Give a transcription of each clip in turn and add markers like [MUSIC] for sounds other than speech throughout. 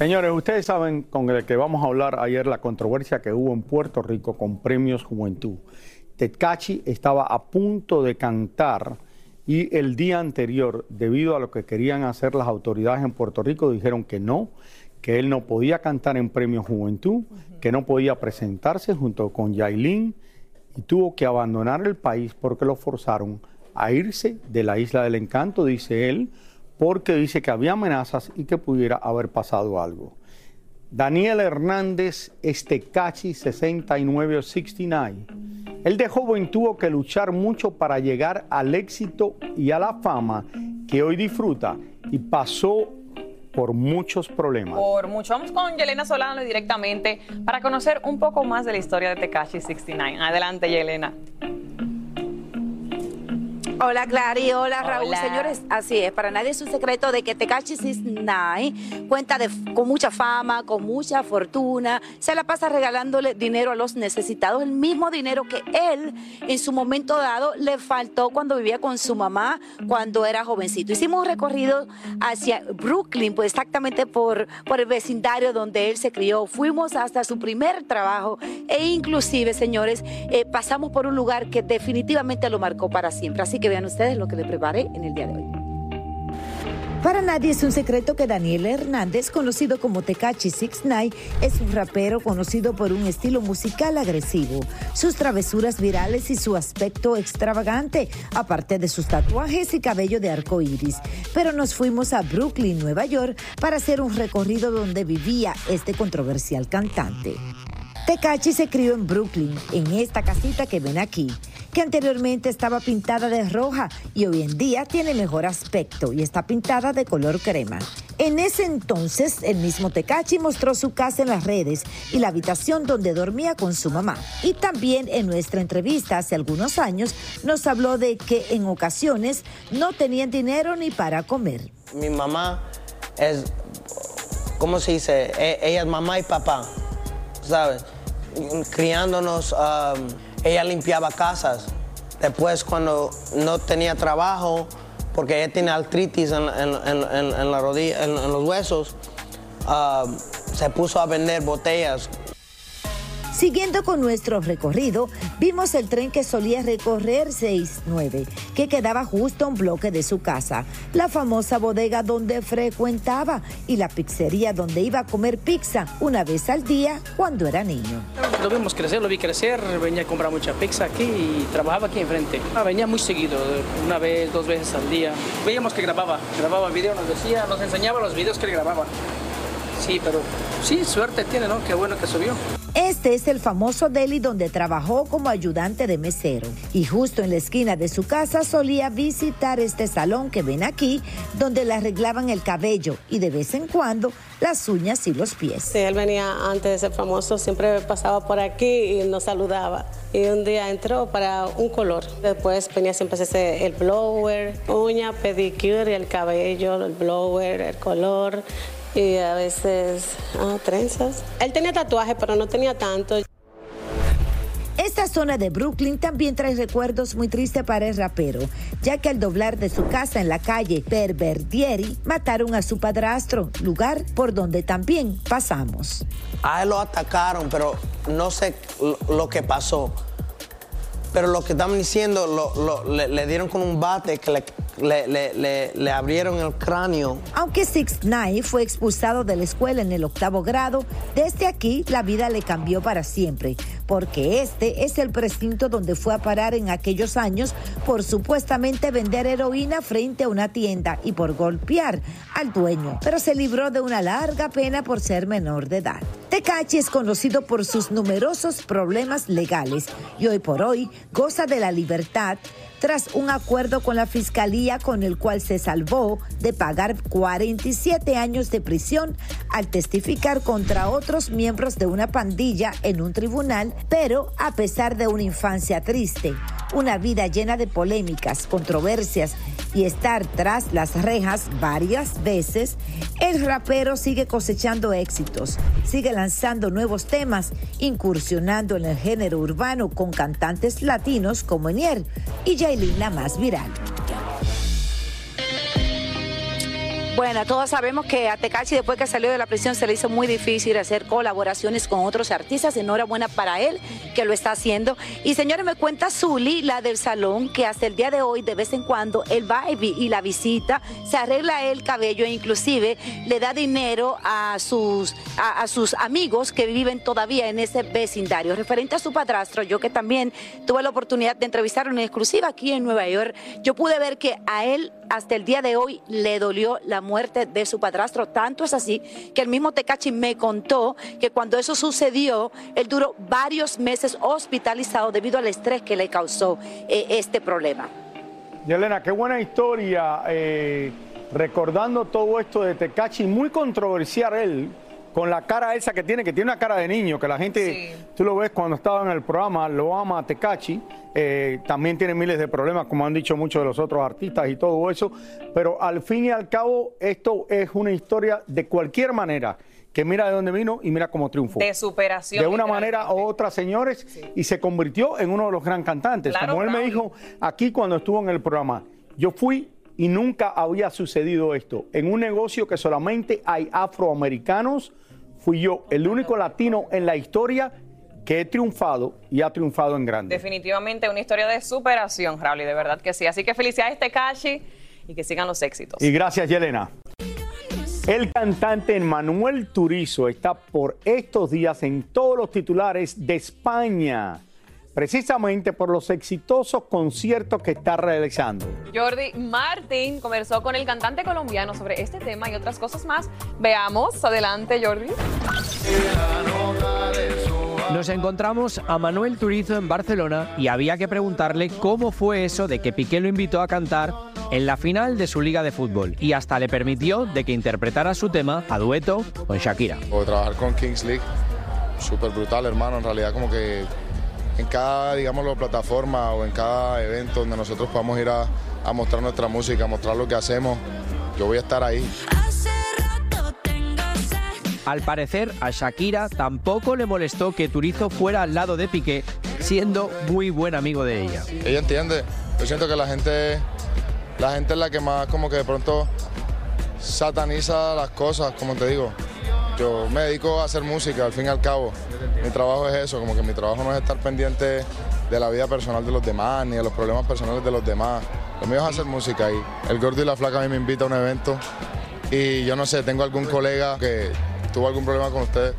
Señores, ustedes saben con el que vamos a hablar ayer la controversia que hubo en Puerto Rico con Premios Juventud. Tekachi estaba a punto de cantar y el día anterior, debido a lo que querían hacer las autoridades en Puerto Rico, dijeron que no, que él no podía cantar en Premios Juventud, que no podía presentarse junto con Yailin y tuvo que abandonar el país porque lo forzaron a irse de la isla del encanto, dice él, porque dice que había amenazas y que pudiera haber pasado algo. Daniel Hernández Estecachi 69 o 69. Él de joven tuvo que luchar mucho para llegar al éxito y a la fama que hoy disfruta y pasó por muchos problemas. Por mucho. Vamos con Yelena Solano directamente para conocer un poco más de la historia de Tekashi 69. Adelante, Yelena. Hola Clary, hola Raúl. Hola. Señores, así es, para nadie es un secreto de que Tekashi 69 cuenta de, con mucha fama, con mucha fortuna, se la pasa regalándole dinero a los necesitados, el mismo dinero que él en su momento dado le faltó cuando vivía con su mamá cuando era jovencito. Hicimos un recorrido hacia Brooklyn, pues exactamente por, por el vecindario donde él se crió. Fuimos hasta su primer trabajo e inclusive, señores, eh, pasamos por un lugar que definitivamente lo marcó para siempre. Así que vean ustedes lo que le preparé en el día de hoy. Para nadie es un secreto que Daniel Hernández, conocido como Tecachi 69, es un rapero conocido por un estilo musical agresivo, sus travesuras virales y su aspecto extravagante, aparte de sus tatuajes y cabello de arco iris. Pero nos fuimos a Brooklyn, Nueva York, para hacer un recorrido donde vivía este controversial cantante. Tecachi se crió en Brooklyn, en esta casita que ven aquí, que anteriormente estaba pintada de roja y hoy en día tiene mejor aspecto y está pintada de color crema. En ese entonces, el mismo Tecachi mostró su casa en las redes y la habitación donde dormía con su mamá. Y también en nuestra entrevista hace algunos años nos habló de que en ocasiones no tenían dinero ni para comer. Mi mamá es, ¿cómo se dice? E- Ella es mamá y papá, ¿sabes? Criándonos, ella limpiaba casas. Después, cuando no tenía trabajo, porque ella tiene artritis en, la rodilla, en, los huesos, um, se puso a vender botellas Siguiendo con nuestro recorrido, vimos el tren que solía recorrer 69, que quedaba justo a un bloque de su casa, la famosa bodega donde frecuentaba y la pizzería donde iba a comer pizza una vez al día cuando era niño. Lo vimos crecer, lo vi crecer, venía a comprar mucha pizza aquí y trabajaba aquí enfrente. Ah, venía muy seguido, una vez, dos veces al día. Veíamos que grababa, grababa video, nos decía, nos enseñaba los videos que él grababa. Sí, pero sí, suerte tiene, ¿no? Qué bueno que subió. Este es el famoso deli donde trabajó como ayudante de mesero y justo en la esquina de su casa solía visitar este salón que ven aquí donde le arreglaban el cabello y de vez en cuando las uñas y los pies. Sí, él venía antes de ser famoso, siempre pasaba por aquí y nos saludaba. Y un día entró para un color. Después venía siempre hacerse el blower, uña, pedicure, el cabello, el blower, el color y a veces ah, trenzas. Él tenía tatuajes, pero no tenía tanto. Esta zona de Brooklyn también trae recuerdos muy tristes para el rapero, ya que al doblar de su casa en la calle Pervertieri mataron a su padrastro, lugar por donde también pasamos. A él lo atacaron, pero no sé lo, lo que pasó. Pero lo que estaban diciendo, lo- lo- le, le dieron con un bate que le, le- abrieron el cráneo. Aunque Six Nine fue expulsado de la escuela en el octavo grado, desde aquí la vida le cambió para siempre, porque este es el precinto donde fue a parar en aquellos años por supuestamente vender heroína frente a una tienda y por golpear al dueño, pero se libró de una larga pena por ser menor de edad. Tecachi es conocido por sus numerosos problemas legales y hoy por hoy goza de la libertad tras un acuerdo con la fiscalía con el cual se salvó de pagar 47 años de prisión al testificar contra otros miembros de una pandilla en un tribunal, pero a pesar de una infancia triste, una vida llena de polémicas, controversias y estar tras las rejas varias veces, el rapero sigue cosechando éxitos, sigue lanzando nuevos temas, incursionando en el género urbano con cantantes latinos como Enier y Yailin la más viral. Bueno, todos sabemos que a Tecachi después que salió de la prisión se le hizo muy difícil hacer colaboraciones con otros artistas. Enhorabuena para él que lo está haciendo. Y señores, me cuenta Zuli, la del salón, que hasta el día de hoy, de vez en cuando, él va y la visita, se arregla el cabello e inclusive le da dinero a sus, a, a sus amigos que viven todavía en ese vecindario. Referente a su padrastro, yo que también tuve la oportunidad de entrevistar en exclusiva aquí en Nueva York, yo pude ver que a él hasta el día de hoy le dolió la muerte de su padrastro. Tanto es así que el mismo Tecachi me contó que cuando eso sucedió, él duró varios meses hospitalizado debido al estrés que le causó eh, este problema. Yelena, qué buena historia, eh, recordando todo esto de Tecachi, muy controversial él, con la cara esa que tiene, que tiene una cara de niño, que la gente, tú lo ves cuando estaba en el programa, lo ama a Tecachi, eh, también tiene miles de problemas, como han dicho muchos de los otros artistas y todo eso, pero al fin y al cabo esto es una historia de cualquier manera, que mira de dónde vino y mira cómo triunfó. De superación. De una manera u otra, señores, y se convirtió en uno de los gran cantantes. Claro, Como él me dijo aquí cuando estuvo en el programa, yo fui y nunca había sucedido esto. En un negocio que solamente hay afroamericanos, fui yo el único latino en la historia que he triunfado y ha triunfado en grande. Definitivamente una historia de superación, Raúl, y de verdad que sí. Así que felicidades, Tekashi, y que sigan los éxitos. Y gracias, Yelena. El cantante Manuel Turizo está por estos días en todos los titulares de España, precisamente por los exitosos conciertos que está realizando. Jordi Martín conversó con el cantante colombiano sobre este tema y otras cosas más. Veamos, adelante, Jordi. Nos encontramos a Manuel Turizo en Barcelona y había que preguntarle cómo fue eso de que Piqué lo invitó a cantar en la final de su liga de fútbol y hasta le permitió de que interpretara su tema a dueto con Shakira. O trabajar con Kings League, súper brutal, hermano. En realidad, como que en cada, digámoslo, plataforma o en cada evento donde nosotros podamos ir a, a mostrar nuestra música, a mostrar lo que hacemos, yo voy a estar ahí. Al parecer, a Shakira tampoco le molestó que Turizo fuera al lado de Piqué, siendo muy buen amigo de ella. Ella entiende. Yo siento que la gente, la gente es la que más como que de pronto sataniza las cosas, como te digo. Yo me dedico a hacer música, al fin y al cabo. Mi trabajo es eso, como que mi trabajo no es estar pendiente de la vida personal de los demás, ni de los problemas personales de los demás. Lo mío es hacer música y el gordo y la flaca a mí me invita a un evento y yo no sé, tengo algún colega que tuvo algún problema con usted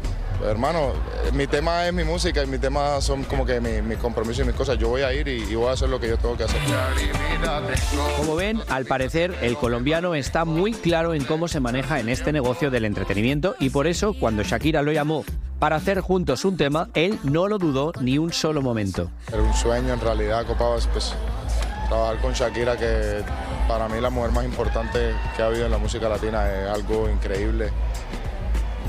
Hermano, eh, mi tema es mi música y mi tema son como que mi- mis compromisos y mis cosas. Yo voy a ir y, y voy a hacer lo que yo tengo que hacer. Como ven, al parecer el colombiano está muy claro en cómo se maneja en este negocio del entretenimiento y por eso cuando Shakira lo llamó para hacer juntos un tema, él no lo dudó ni un solo momento. Era un sueño en realidad, copado, pues, trabajar con Shakira, que para mí la mujer más importante que ha habido en la música latina es algo increíble.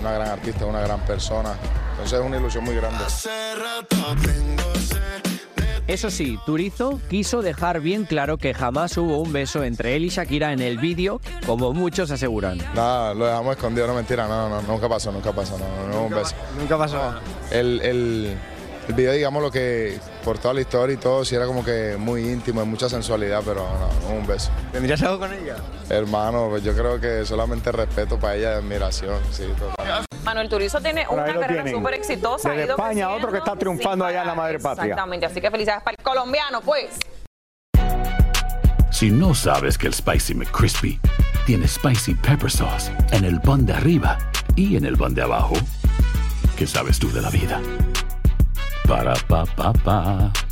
Una gran artista, una gran persona. Entonces es una ilusión muy grande. Eso sí, Turizo quiso dejar bien claro que jamás hubo un beso entre él y Shakira en el vídeo, como muchos aseguran. Nada, lo dejamos escondido, no mentira, no, no, nunca pasó, nunca pasó, no, no, no, un beso. Nunca pasó. El, el, el video, digamos, lo que por toda la historia y todo, sí era como que muy íntimo, de mucha sensualidad, pero no, un beso. ¿Tendrías algo con ella? Hermano, pues yo creo que solamente respeto para ella y admiración, sí, total. Manuel Turizo tiene una carrera súper exitosa. ido España, otro que está triunfando allá en la madre patria. Exactamente, así que felicidades para el colombiano, pues. Si no sabes que el Spicy McCrispy tiene Spicy Pepper Sauce en el pan de arriba y en el pan de abajo, ¿qué sabes tú de la vida? Para, pa, pa, pa.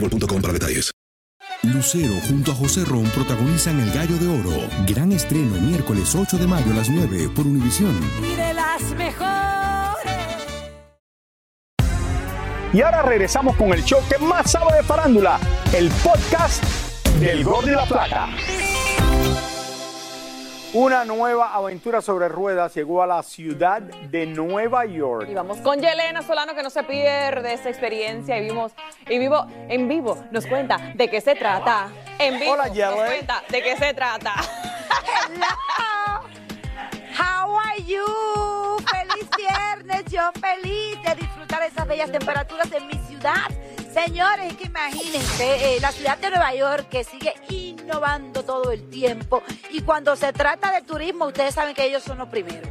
boostmobile.com para detalles. Lucero junto a José Ron protagonizan El Gallo de Oro. Gran estreno miércoles 8 de mayo a las 9 por Univisión. Y de las mejores. Y ahora regresamos con el show que más sabe de farándula, el podcast del Gol de la Plata. Una nueva aventura sobre ruedas llegó a la ciudad de Nueva York. Y vamos con Yelena Solano que no se pierde esta experiencia y vimos y vivo en vivo nos cuenta de qué se trata. En vivo Hola, nos cuenta de qué se trata. Hello. How are you? Feliz viernes, yo feliz de disfrutar esas bellas temperaturas en mi ciudad. Señores, que imagínense, eh, la ciudad de Nueva York que sigue innovando todo el tiempo y cuando se trata de turismo, ustedes saben que ellos son los primeros.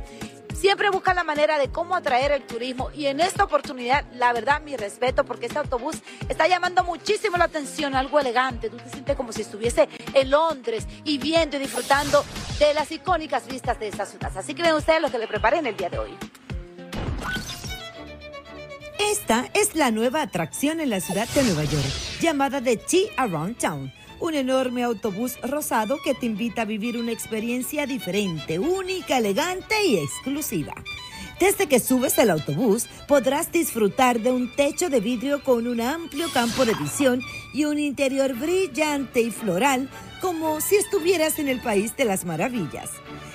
Siempre buscan la manera de cómo atraer el turismo y en esta oportunidad, la verdad, mi respeto, porque este autobús está llamando muchísimo la atención, algo elegante. Tú te sientes como si estuviese en Londres y viendo y disfrutando de las icónicas vistas de esta ciudad. Así que ven ustedes lo que le preparé en el día de hoy. Esta es la nueva atracción en la ciudad de Nueva York, llamada The Tea Around Town. Un enorme autobús rosado que te invita a vivir una experiencia diferente, única, elegante y exclusiva. Desde que subes al autobús podrás disfrutar de un techo de vidrio con un amplio campo de visión y un interior brillante y floral como si estuvieras en el país de las maravillas.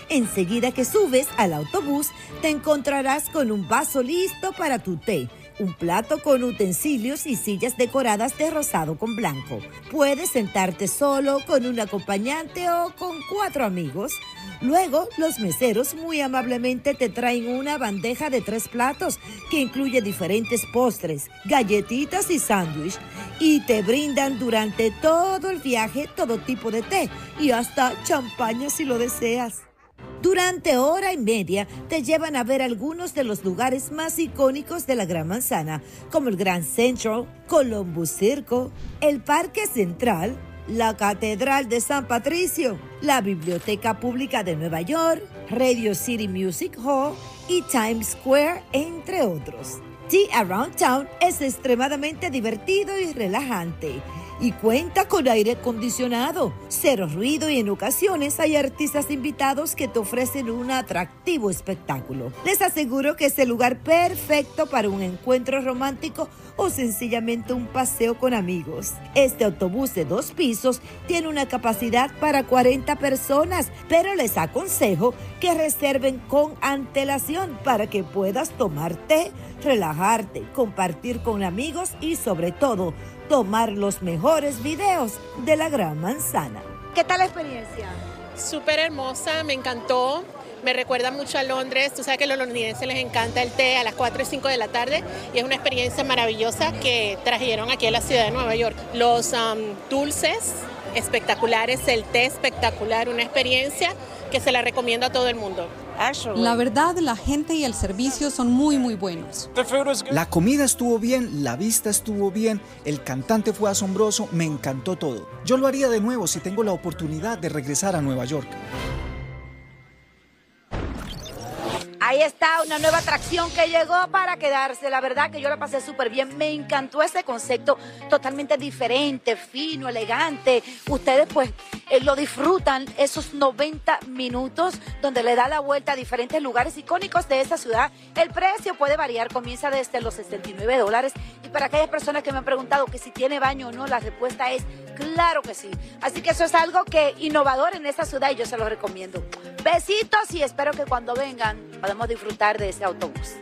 Enseguida que subes al autobús, te encontrarás con un vaso listo para tu té, un plato con utensilios y sillas decoradas de rosado con blanco. Puedes sentarte solo, con un acompañante o con cuatro amigos. Luego, los meseros muy amablemente te traen una bandeja de tres platos que incluye diferentes postres, galletitas y sándwich. Y te brindan durante todo el viaje todo tipo de té y hasta champaña si lo deseas. Durante hora y media te llevan a ver algunos de los lugares más icónicos de la Gran Manzana, como el Grand Central, Columbus Circle, el Parque Central, la Catedral de San Patricio, la Biblioteca Pública de Nueva York, Radio City Music Hall y Times Square, entre otros. Tea Around Town es extremadamente divertido y relajante y cuenta con aire acondicionado, cero ruido y en ocasiones hay artistas invitados que te ofrecen un atractivo espectáculo. Les aseguro que es el lugar perfecto para un encuentro romántico o sencillamente un paseo con amigos. Este autobús de dos pisos tiene una capacidad para 40 personas, pero les aconsejo que reserven con antelación para que puedas tomar té, relajarte, compartir con amigos y sobre todo tomar los mejores videos de la Gran Manzana. ¿Qué tal la experiencia? Súper hermosa, me encantó. Me recuerda mucho a Londres. Tú sabes que a los londinenses les encanta el té a las 4 y 5 de la tarde y es una experiencia maravillosa que trajeron aquí a la ciudad de Nueva York. Los um, dulces espectaculares, el té espectacular, una experiencia que se la recomiendo a todo el mundo. La verdad, la gente y el servicio son muy, muy buenos. La comida estuvo bien, la vista estuvo bien, el cantante fue asombroso, me encantó todo. Yo lo haría de nuevo si tengo la oportunidad de regresar a Nueva York. Ahí está una nueva atracción que llegó para quedarse. La verdad que yo la pasé súper bien. Me encantó ese concepto totalmente diferente, fino, elegante. Ustedes pues eh, lo disfrutan esos 90 minutos donde le da la vuelta a diferentes lugares icónicos de esta ciudad. El precio puede variar, comienza desde los 69 dólares. Y para aquellas personas que me han preguntado que si tiene baño o no, la respuesta es claro que sí. Así que eso es algo que innovador en esta ciudad y yo se lo recomiendo. Besitos y espero que cuando vengan podamos disfrutar de ese autobús.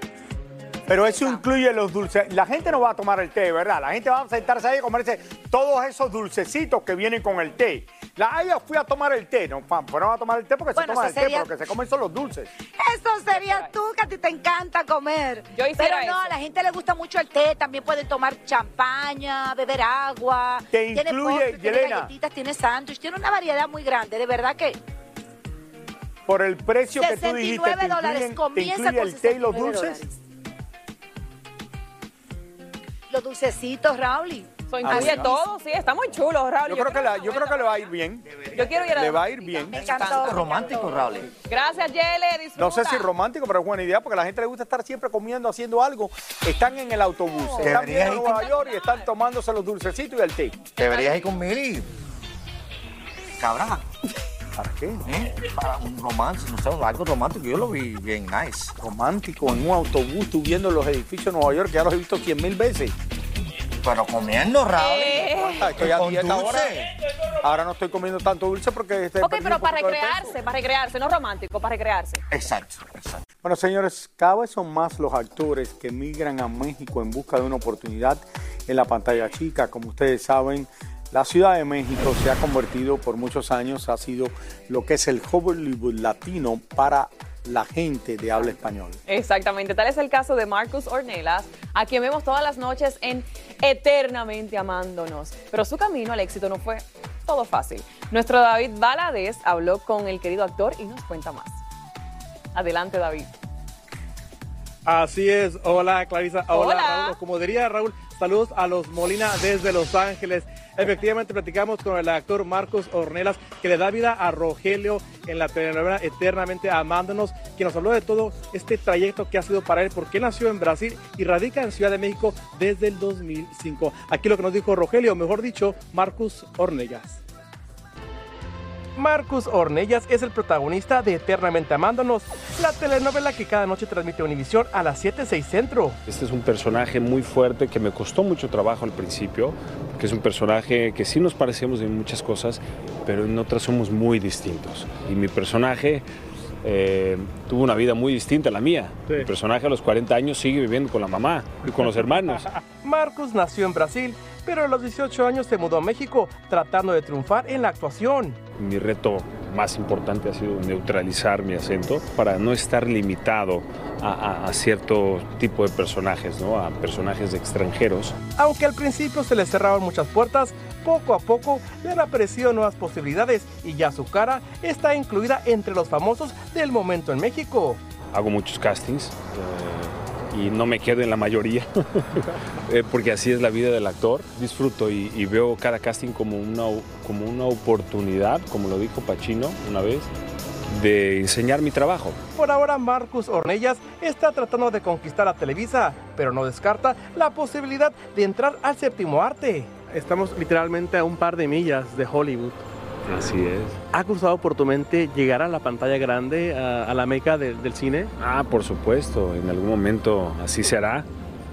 Pero eso incluye los dulces. La gente no va a tomar el té, ¿verdad? La gente va a sentarse ahí y comerse todos esos dulcecitos que vienen con el té. La ella fui a tomar el té, no, fan, fueron a tomar el té porque Bueno, se toma el té, sería- pero lo que se comen son los dulces. Eso sería tú, que a ti te encanta comer. Yo Pero no, eso. a la gente le gusta mucho el té. También pueden tomar champaña, beber agua. Te tiene incluye, postre, tiene galletitas, tiene sándwich. Tiene una variedad muy grande. De verdad que Por el precio que tú dijiste, 69 te dólares. incluyen- te Comienza incluye con el té y los 69 dulces. los dulcecitos, Raúl. Eso incluye incluye todo, sí, está muy chulo, Raúl. Yo creo que la- yo creo que le va a ir bien. Yo quiero ir a la Le va a ir bien. Me encantó. Romántico, Raúl. Gracias, Yele. Disfruta. No sé si romántico, pero es buena idea porque a la gente le gusta estar siempre comiendo, haciendo algo. Están en el autobús, están viendo Nueva York y están tomándose los dulcecitos y el té. Deberías ir con Mili. Cabrón. ¿Para qué? ¿Eh? Para un romance, no sé, algo romántico. Yo lo vi bien nice. Romántico en un autobús, tú viendo los edificios de Nueva York, que ya los he visto cien mil veces. Pero comiendo, Raúl. Ah, Estoy a dieta ahora. dulce. Ahora no estoy comiendo tanto dulce porque... este, Ok, pero para recrearse, para recrearse, no romántico, para recrearse. Exacto, exacto. Bueno, señores, cada vez son más los actores que migran a México en busca de una oportunidad en la pantalla chica. Como ustedes saben, la Ciudad de México se ha convertido por muchos años, ha sido lo que es el Hollywood latino para la gente de habla español. Exactamente, tal es el caso de Marcus Ornelas, a quien vemos todas las noches en Eternamente Amándonos. Pero su camino al éxito no fue todo fácil. Nuestro David Valadez habló con el querido actor y nos cuenta más. Adelante, David. Así es, hola Clarisa, hola, Hola. Raúl. Como diría Raúl, saludos a los Molina desde Los Ángeles. Efectivamente platicamos con el actor Marcos Ornelas que le da vida a Rogelio en la telenovela Eternamente Amándonos, quien nos habló de todo este trayecto que ha sido para él, porque nació en Brasil y radica en Ciudad de México desde el 2005. Aquí lo que nos dijo Rogelio, mejor dicho, Marcus Ornelas. Marcus Ornellas es el protagonista de Eternamente Amándonos, la telenovela que cada noche transmite Univisión a las 7, 6 centro. Este es un personaje muy fuerte que me costó mucho trabajo al principio, porque es un personaje que sí nos parecemos en muchas cosas, pero en otras somos muy distintos. Y mi personaje eh, tuvo una vida muy distinta a la mía. Mi personaje a los 40 años sigue viviendo con la mamá y con los hermanos. [LAUGHS] Marcus nació en Brasil, pero a los 18 años se mudó a México, tratando de triunfar en la actuación. Mi reto más importante ha sido neutralizar mi acento para no estar limitado a, a- a cierto tipo de personajes, ¿no? a personajes extranjeros. Aunque al principio se le cerraban muchas puertas, poco a poco le han aparecido nuevas posibilidades y ya su cara está incluida entre los famosos del momento en México. Hago muchos castings eh, y no me quedo en la mayoría, [LAUGHS] eh, porque así es la vida del actor. Disfruto y, y veo cada casting como una, como una oportunidad, como lo dijo Pacino una vez, de enseñar mi trabajo. Por ahora Marcus Ornellas está tratando de conquistar a Televisa, pero no descarta la posibilidad de entrar al séptimo arte. Estamos literalmente a un par de millas de Hollywood. Así es. ¿Ha cruzado por tu mente llegar a la pantalla grande, a, a la meca de- del cine? Ah, por supuesto, en algún momento así será.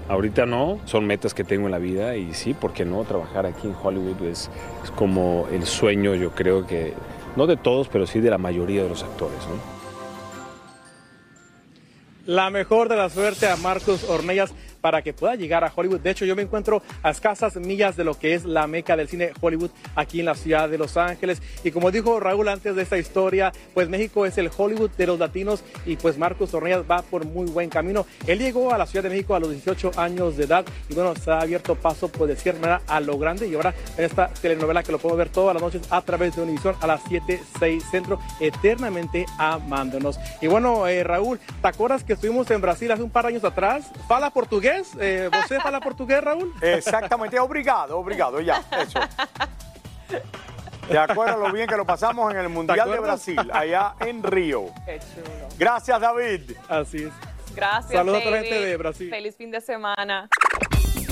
Ahorita no, son metas que tengo en la vida y sí, ¿por qué no? Trabajar aquí en Hollywood es, es como el sueño, yo creo que, no de todos, pero sí de la mayoría de los actores. ¿no? La mejor de la suerte a Marcus Ornellas para que pueda llegar a Hollywood. De hecho, yo me encuentro a escasas millas de lo que es la meca del cine Hollywood aquí en la ciudad de Los Ángeles. Y como dijo Raúl antes de esta historia, pues México es el Hollywood de los latinos y pues Marcos Ornelas va por muy buen camino. Él llegó a la Ciudad de México a los 18 años de edad y bueno, se ha abierto paso, por decir manera, a lo grande y ahora en esta telenovela que lo podemos ver todas las noches a través de Univisión a las 7, 6 centro, eternamente amándonos. Y bueno, eh, Raúl, ¿te acuerdas que estuvimos en Brasil hace un par de años atrás? ¿Fala portugués? Eh, ¿Você fala portugués, Raúl? Exactamente, obrigado, obrigado, ya, eso. ¿Te acuerdas lo bien que lo pasamos en el Mundial de Brasil, allá en Río? Qué chulo. Gracias, David. Así es. Gracias. Saludos a toda la gente de Brasil. Feliz fin de semana.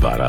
Para,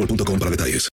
boostmobile.com para detalles.